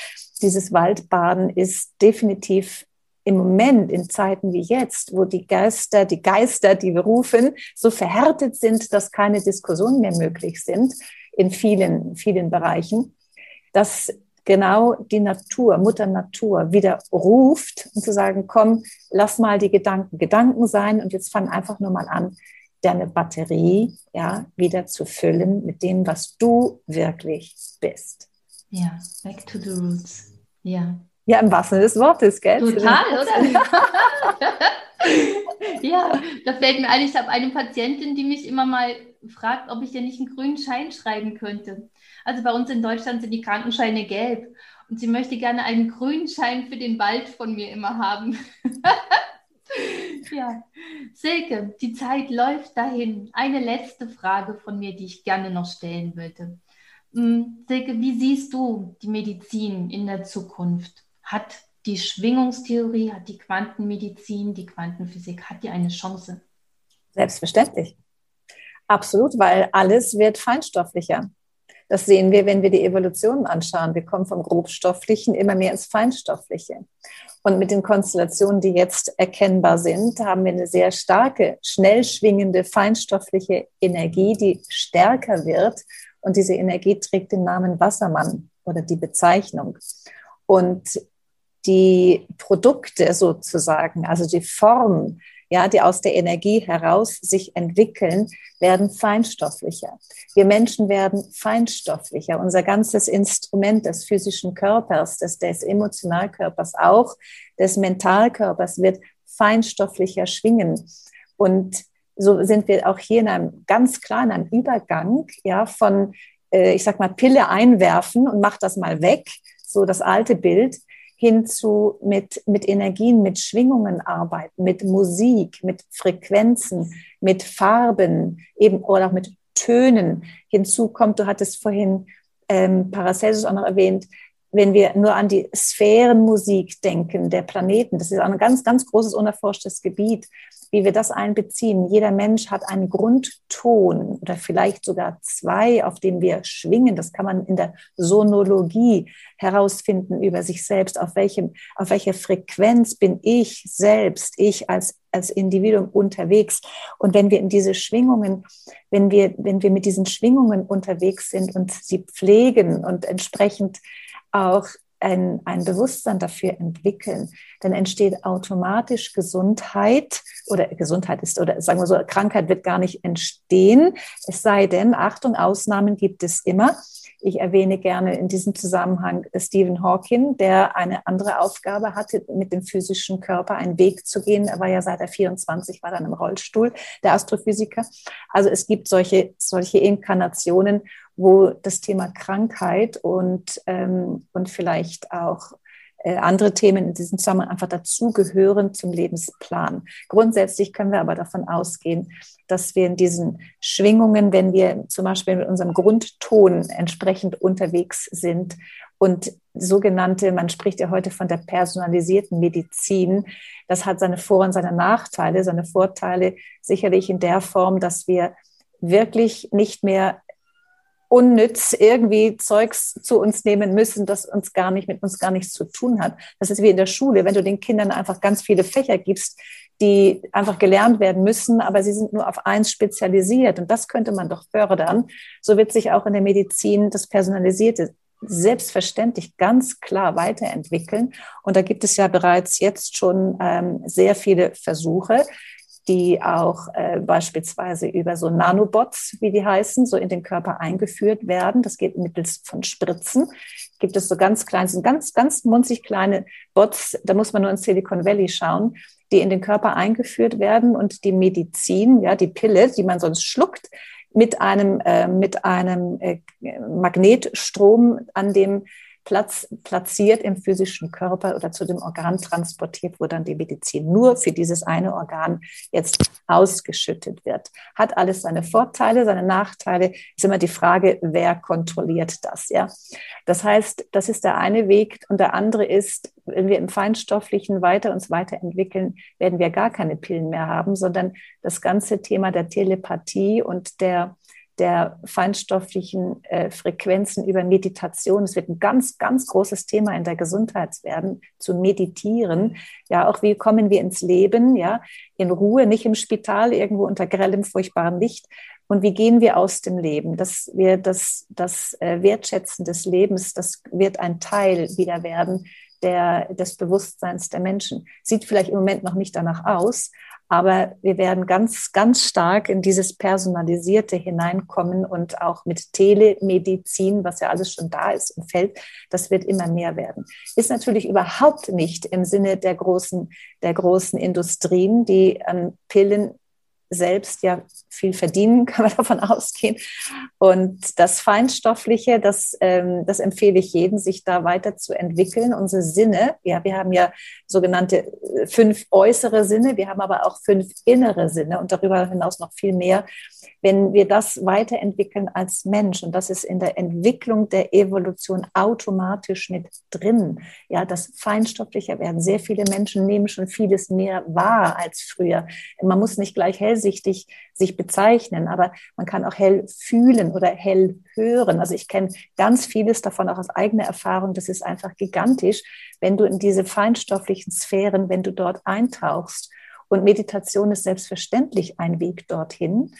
dieses Waldbaden ist definitiv im Moment, in Zeiten wie jetzt, wo die Geister, die Geister, die wir rufen, so verhärtet sind, dass keine Diskussionen mehr möglich sind in vielen, vielen Bereichen, dass genau die Natur, Mutter Natur wieder ruft und zu sagen, komm, lass mal die Gedanken Gedanken sein und jetzt fang einfach nur mal an, deine Batterie ja wieder zu füllen mit dem, was du wirklich bist. Ja, back to the roots. Ja. Ja, im wahrsten Sinne des Wortes, gell? Total, oder? ja, da fällt mir ein, ich habe eine Patientin, die mich immer mal fragt, ob ich dir nicht einen grünen Schein schreiben könnte. Also bei uns in Deutschland sind die Krankenscheine gelb und sie möchte gerne einen grünen Schein für den Wald von mir immer haben. ja, Silke, die Zeit läuft dahin. Eine letzte Frage von mir, die ich gerne noch stellen würde. Hm, Silke, wie siehst du die Medizin in der Zukunft? Hat die Schwingungstheorie, hat die Quantenmedizin, die Quantenphysik, hat die eine Chance? Selbstverständlich. Absolut, weil alles wird feinstofflicher. Das sehen wir, wenn wir die Evolution anschauen. Wir kommen vom Grobstofflichen immer mehr ins Feinstoffliche. Und mit den Konstellationen, die jetzt erkennbar sind, haben wir eine sehr starke, schnell schwingende, feinstoffliche Energie, die stärker wird. Und diese Energie trägt den Namen Wassermann oder die Bezeichnung. Und die Produkte sozusagen, also die Form, ja, die aus der Energie heraus sich entwickeln, werden feinstofflicher. Wir Menschen werden feinstofflicher. Unser ganzes Instrument des physischen Körpers, des, des Emotionalkörpers, auch des Mentalkörpers wird feinstofflicher schwingen. Und so sind wir auch hier in einem ganz klaren Übergang, ja, von, äh, ich sag mal, Pille einwerfen und mach das mal weg, so das alte Bild, hinzu mit, mit Energien, mit Schwingungen arbeiten, mit Musik, mit Frequenzen, mit Farben, eben oder auch mit Tönen. Hinzu kommt, du hattest vorhin ähm, Paracelsus auch noch erwähnt, wenn wir nur an die Sphärenmusik denken der Planeten, das ist ein ganz, ganz großes unerforschtes Gebiet, wie wir das einbeziehen. Jeder Mensch hat einen Grundton oder vielleicht sogar zwei, auf dem wir schwingen. Das kann man in der Sonologie herausfinden über sich selbst. Auf welchem, auf welcher Frequenz bin ich selbst, ich als, als Individuum unterwegs? Und wenn wir in diese Schwingungen, wenn wir, wenn wir mit diesen Schwingungen unterwegs sind und sie pflegen und entsprechend auch ein, ein Bewusstsein dafür entwickeln, dann entsteht automatisch Gesundheit oder Gesundheit ist, oder sagen wir so, Krankheit wird gar nicht entstehen, es sei denn, Achtung, Ausnahmen gibt es immer. Ich erwähne gerne in diesem Zusammenhang Stephen Hawking, der eine andere Aufgabe hatte, mit dem physischen Körper einen Weg zu gehen. Er war ja seit er 24 war dann im Rollstuhl, der Astrophysiker. Also es gibt solche, solche Inkarnationen, wo das Thema Krankheit und, ähm, und vielleicht auch äh, andere Themen in diesem Zusammenhang einfach dazugehören zum Lebensplan. Grundsätzlich können wir aber davon ausgehen, dass wir in diesen Schwingungen, wenn wir zum Beispiel mit unserem Grundton entsprechend unterwegs sind und sogenannte, man spricht ja heute von der personalisierten Medizin, das hat seine Vor- und seine Nachteile, seine Vorteile sicherlich in der Form, dass wir wirklich nicht mehr unnütz irgendwie Zeugs zu uns nehmen müssen, das uns gar nicht mit uns gar nichts zu tun hat. Das ist wie in der Schule, wenn du den Kindern einfach ganz viele Fächer gibst, die einfach gelernt werden müssen, aber sie sind nur auf eins spezialisiert und das könnte man doch fördern. So wird sich auch in der Medizin das Personalisierte selbstverständlich ganz klar weiterentwickeln. Und da gibt es ja bereits jetzt schon ähm, sehr viele Versuche die auch äh, beispielsweise über so Nanobots, wie die heißen, so in den Körper eingeführt werden. Das geht mittels von Spritzen. Gibt es so ganz kleine, sind ganz, ganz munzig kleine Bots, da muss man nur in Silicon Valley schauen, die in den Körper eingeführt werden und die Medizin, ja, die Pille, die man sonst schluckt, mit einem, äh, mit einem äh, Magnetstrom an dem Platz, platziert im physischen Körper oder zu dem Organ transportiert, wo dann die Medizin nur für dieses eine Organ jetzt ausgeschüttet wird. Hat alles seine Vorteile, seine Nachteile. Ist immer die Frage, wer kontrolliert das, ja? Das heißt, das ist der eine Weg und der andere ist, wenn wir im Feinstofflichen weiter uns weiterentwickeln, werden wir gar keine Pillen mehr haben, sondern das ganze Thema der Telepathie und der der feinstofflichen äh, Frequenzen über Meditation. Es wird ein ganz, ganz großes Thema in der Gesundheit werden, zu meditieren. Ja, auch wie kommen wir ins Leben, ja, in Ruhe, nicht im Spital, irgendwo unter grellem, furchtbarem Licht. Und wie gehen wir aus dem Leben? Dass wir das, das äh, Wertschätzen des Lebens, das wird ein Teil wieder werden der, des Bewusstseins der Menschen. Sieht vielleicht im Moment noch nicht danach aus, aber wir werden ganz, ganz stark in dieses Personalisierte hineinkommen und auch mit Telemedizin, was ja alles schon da ist im Feld, das wird immer mehr werden. Ist natürlich überhaupt nicht im Sinne der großen, der großen Industrien, die an Pillen selbst ja viel verdienen, kann man davon ausgehen. Und das Feinstoffliche, das, ähm, das empfehle ich jedem, sich da weiterzuentwickeln. Unsere Sinne, ja, wir haben ja sogenannte äh, fünf äußere Sinne, wir haben aber auch fünf innere Sinne und darüber hinaus noch viel mehr. Wenn wir das weiterentwickeln als Mensch, und das ist in der Entwicklung der Evolution automatisch mit drin, ja, das feinstofflicher werden. Sehr viele Menschen nehmen schon vieles mehr wahr als früher. Man muss nicht gleich hellsichtig sich bezeichnen, aber man kann auch hell fühlen oder hell hören. Also ich kenne ganz vieles davon auch aus eigener Erfahrung. Das ist einfach gigantisch, wenn du in diese feinstofflichen Sphären, wenn du dort eintauchst. Und Meditation ist selbstverständlich ein Weg dorthin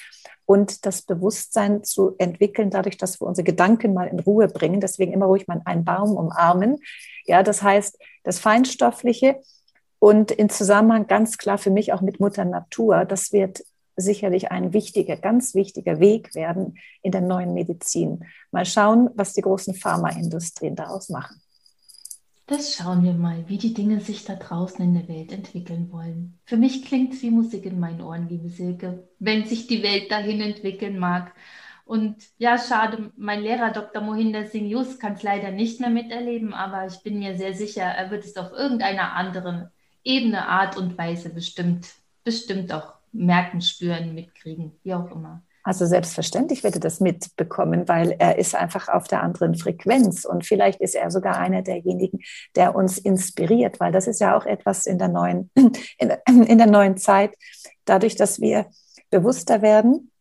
und das Bewusstsein zu entwickeln, dadurch, dass wir unsere Gedanken mal in Ruhe bringen. Deswegen immer ruhig mal einen Baum umarmen. Ja, das heißt, das Feinstoffliche und in Zusammenhang ganz klar für mich auch mit Mutter Natur, das wird sicherlich ein wichtiger, ganz wichtiger Weg werden in der neuen Medizin. Mal schauen, was die großen Pharmaindustrien daraus machen. Das schauen wir mal, wie die Dinge sich da draußen in der Welt entwickeln wollen. Für mich klingt es wie Musik in meinen Ohren, liebe Silke, wenn sich die Welt dahin entwickeln mag. Und ja, schade, mein Lehrer Dr. Mohinder Singh Yus kann es leider nicht mehr miterleben, aber ich bin mir sehr sicher, er wird es auf irgendeiner anderen Ebene, Art und Weise bestimmt, bestimmt auch merken, spüren, mitkriegen, wie auch immer. Also selbstverständlich wird er das mitbekommen, weil er ist einfach auf der anderen Frequenz und vielleicht ist er sogar einer derjenigen, der uns inspiriert, weil das ist ja auch etwas in der neuen, in der neuen Zeit, dadurch, dass wir bewusster werden,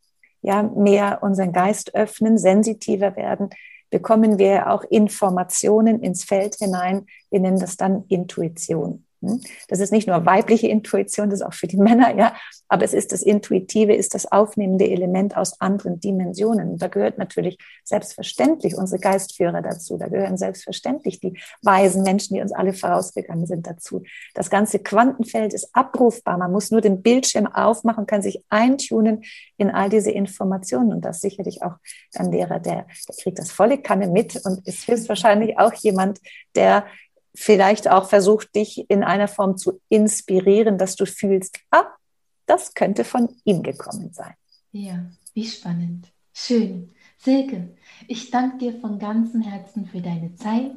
ja, mehr unseren Geist öffnen, sensitiver werden, bekommen wir auch Informationen ins Feld hinein. Wir nennen das dann Intuition. Hm? Das ist nicht nur weibliche Intuition, das ist auch für die Männer, ja, aber es ist das Intuitive, ist das aufnehmende Element aus anderen Dimensionen. Da gehört natürlich selbstverständlich unsere Geistführer dazu. Da gehören selbstverständlich die weisen Menschen, die uns alle vorausgegangen sind, dazu. Das ganze Quantenfeld ist abrufbar. Man muss nur den Bildschirm aufmachen, kann sich eintunen in all diese Informationen. Und das sicherlich auch ein Lehrer, der, der kriegt das volle Kanne mit und ist höchstwahrscheinlich auch jemand, der vielleicht auch versucht, dich in einer Form zu inspirieren, dass du fühlst, ah, das könnte von ihm gekommen sein. Ja, wie spannend. Schön. Silke, ich danke dir von ganzem Herzen für deine Zeit,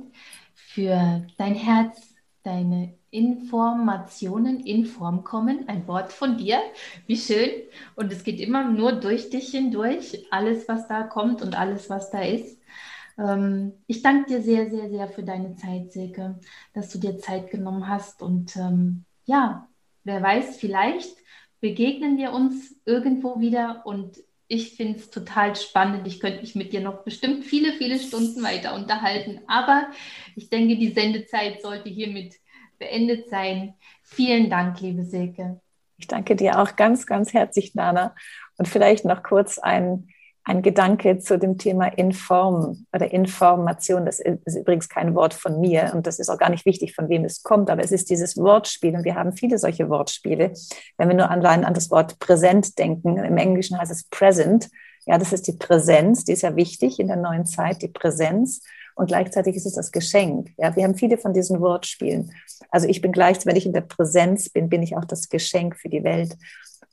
für dein Herz, deine Informationen in Form kommen. Ein Wort von dir. Wie schön. Und es geht immer nur durch dich hindurch. Alles, was da kommt und alles, was da ist. Ähm, ich danke dir sehr, sehr, sehr für deine Zeit, Silke, dass du dir Zeit genommen hast. Und ähm, ja, wer weiß, vielleicht begegnen wir uns irgendwo wieder und ich finde es total spannend. Ich könnte mich mit dir noch bestimmt viele, viele Stunden weiter unterhalten. Aber ich denke, die Sendezeit sollte hiermit beendet sein. Vielen Dank, liebe Silke. Ich danke dir auch ganz, ganz herzlich, Nana. Und vielleicht noch kurz ein ein Gedanke zu dem Thema Inform oder Information. Das ist übrigens kein Wort von mir und das ist auch gar nicht wichtig, von wem es kommt, aber es ist dieses Wortspiel und wir haben viele solche Wortspiele. Wenn wir nur allein an das Wort präsent denken, im Englischen heißt es present. Ja, das ist die Präsenz, die ist ja wichtig in der neuen Zeit, die Präsenz. Und gleichzeitig ist es das Geschenk. Ja, wir haben viele von diesen Wortspielen. Also ich bin gleich, wenn ich in der Präsenz bin, bin ich auch das Geschenk für die Welt.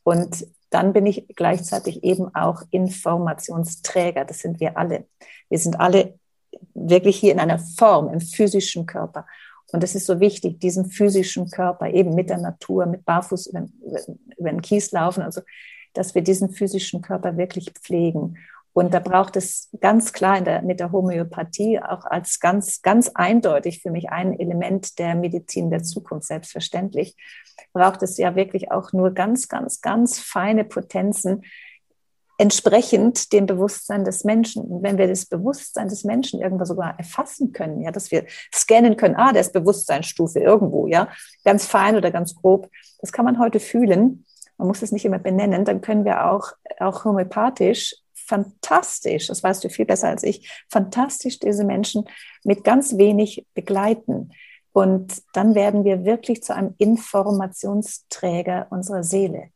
Und dann bin ich gleichzeitig eben auch Informationsträger. Das sind wir alle. Wir sind alle wirklich hier in einer Form, im physischen Körper. Und es ist so wichtig, diesen physischen Körper eben mit der Natur, mit Barfuß über, über den Kies laufen, also dass wir diesen physischen Körper wirklich pflegen. Und da braucht es ganz klar in der, mit der Homöopathie auch als ganz, ganz eindeutig für mich ein Element der Medizin der Zukunft, selbstverständlich, braucht es ja wirklich auch nur ganz, ganz, ganz feine Potenzen, entsprechend dem Bewusstsein des Menschen. Und wenn wir das Bewusstsein des Menschen irgendwo sogar erfassen können, ja, dass wir scannen können, ah, ist Bewusstseinsstufe irgendwo, ja, ganz fein oder ganz grob, das kann man heute fühlen. Man muss es nicht immer benennen, dann können wir auch, auch homöopathisch fantastisch, das weißt du viel besser als ich, fantastisch diese Menschen mit ganz wenig begleiten. Und dann werden wir wirklich zu einem Informationsträger unserer Seele.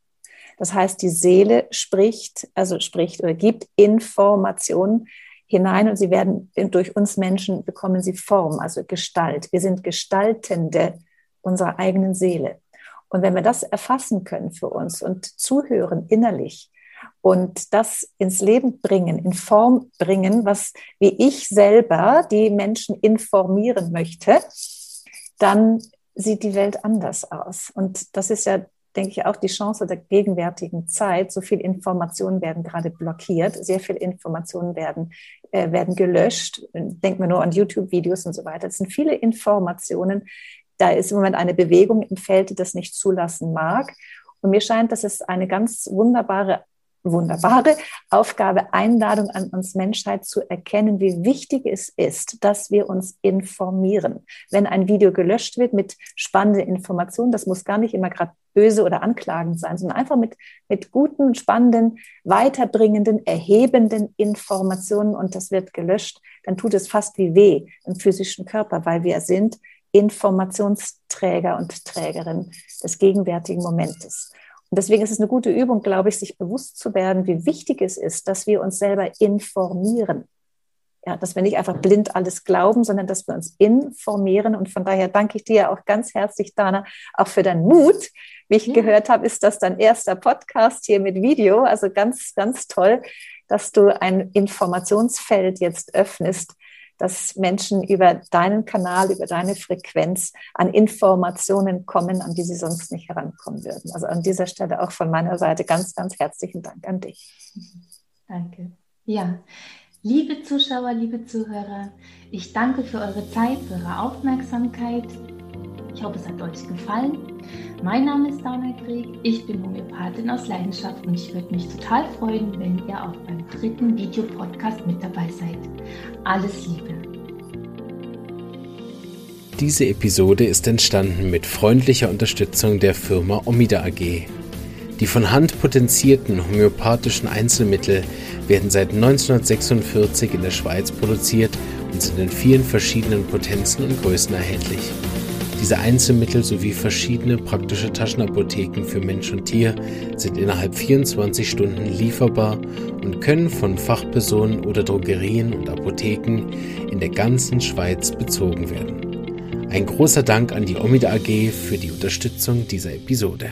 Das heißt, die Seele spricht, also spricht oder gibt Informationen hinein und sie werden durch uns Menschen bekommen sie Form, also Gestalt. Wir sind Gestaltende unserer eigenen Seele. Und wenn wir das erfassen können für uns und zuhören innerlich, und das ins Leben bringen, in Form bringen, was wie ich selber die Menschen informieren möchte, dann sieht die Welt anders aus. Und das ist ja, denke ich, auch die Chance der gegenwärtigen Zeit. So viel Informationen werden gerade blockiert, sehr viele Informationen werden, äh, werden gelöscht. Denken wir nur an YouTube-Videos und so weiter. Es sind viele Informationen. Da ist im Moment eine Bewegung im Feld, die das nicht zulassen mag. Und mir scheint, dass es eine ganz wunderbare wunderbare Aufgabe, Einladung an uns Menschheit zu erkennen, wie wichtig es ist, dass wir uns informieren. Wenn ein Video gelöscht wird mit spannenden Informationen, das muss gar nicht immer gerade böse oder anklagend sein, sondern einfach mit, mit guten, spannenden, weiterbringenden, erhebenden Informationen und das wird gelöscht, dann tut es fast wie weh im physischen Körper, weil wir sind Informationsträger und Trägerin des gegenwärtigen Momentes. Und deswegen ist es eine gute Übung, glaube ich, sich bewusst zu werden, wie wichtig es ist, dass wir uns selber informieren. Ja, dass wir nicht einfach blind alles glauben, sondern dass wir uns informieren. Und von daher danke ich dir auch ganz herzlich, Dana, auch für deinen Mut. Wie ich ja. gehört habe, ist das dein erster Podcast hier mit Video. Also ganz, ganz toll, dass du ein Informationsfeld jetzt öffnest, dass Menschen über deinen Kanal, über deine Frequenz an Informationen kommen, an die sie sonst nicht herankommen würden. Also an dieser Stelle auch von meiner Seite ganz, ganz herzlichen Dank an dich. Danke. Ja, liebe Zuschauer, liebe Zuhörer, ich danke für eure Zeit, für eure Aufmerksamkeit. Ich hoffe, es hat euch gefallen. Mein Name ist Dana Krieg, ich bin Homöopathin aus Leidenschaft und ich würde mich total freuen, wenn ihr auch beim dritten Videopodcast mit dabei seid. Alles Liebe! Diese Episode ist entstanden mit freundlicher Unterstützung der Firma Omida AG. Die von Hand potenzierten homöopathischen Einzelmittel werden seit 1946 in der Schweiz produziert und sind in vielen verschiedenen Potenzen und Größen erhältlich. Diese Einzelmittel sowie verschiedene praktische Taschenapotheken für Mensch und Tier sind innerhalb 24 Stunden lieferbar und können von Fachpersonen oder Drogerien und Apotheken in der ganzen Schweiz bezogen werden. Ein großer Dank an die Omida AG für die Unterstützung dieser Episode.